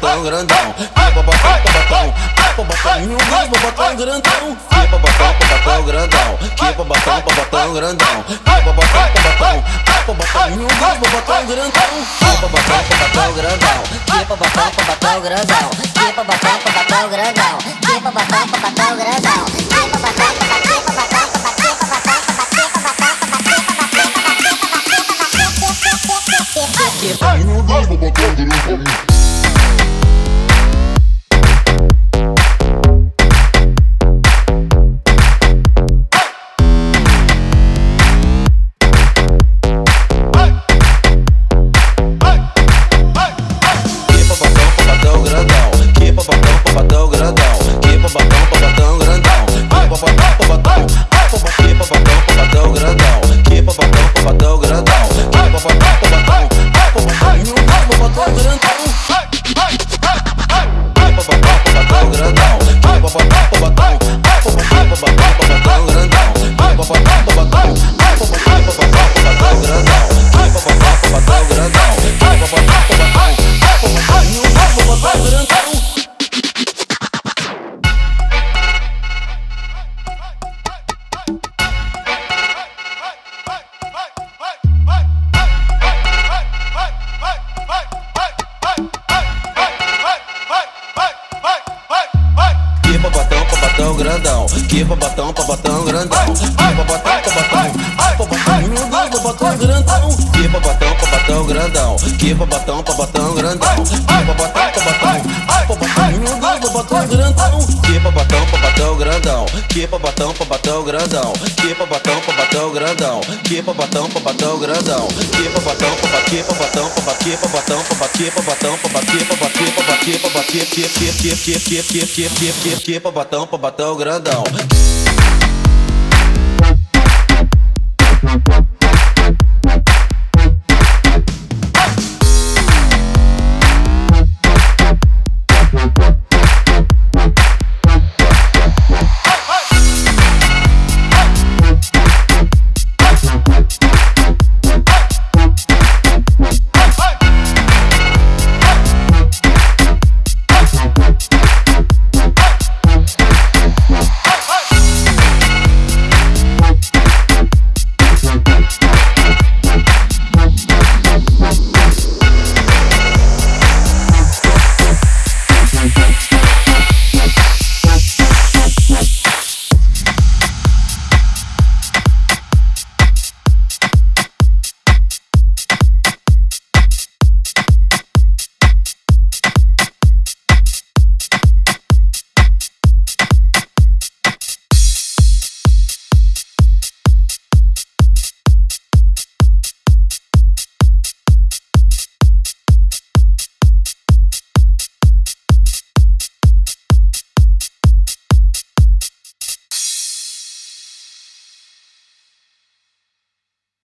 bobotão grandão, vem bobotão, bobotão, bobotão, vem bobotão grandão, vem bobotão, bobotão grandão, que bobotão, bobotão grandão, vem bobotão, grandão, bobotão, grandão. bobotão grandão, vem bobotão, bobotão grandão, que bobotão, bobotão grandão, que bobotão, bobotão grandão, que bobotão, bobotão grandão. Bacamba, bacamba. grandão. Que pra babatão grandão. Que babatão, babatão. Babatão, babatão grandão. Que batão pra babatão grandão. Que babatão, babatão grandão. Que babatão, babatão. Babatão, babatão grandão que pra batom, pra batom grandão, que pra batom, pra batom grandão, que pra batom, pra batom grandão, que pra batom, pra bater, pra batom, pra bater, pra batom, pra bater, pra batom, pra bater, pra bater, pra bater, pra bater, que que que que que que que que que pra batom, pra batom grandão.